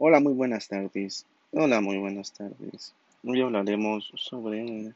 Hola, muy buenas tardes. Hola, muy buenas tardes. Hoy hablaremos sobre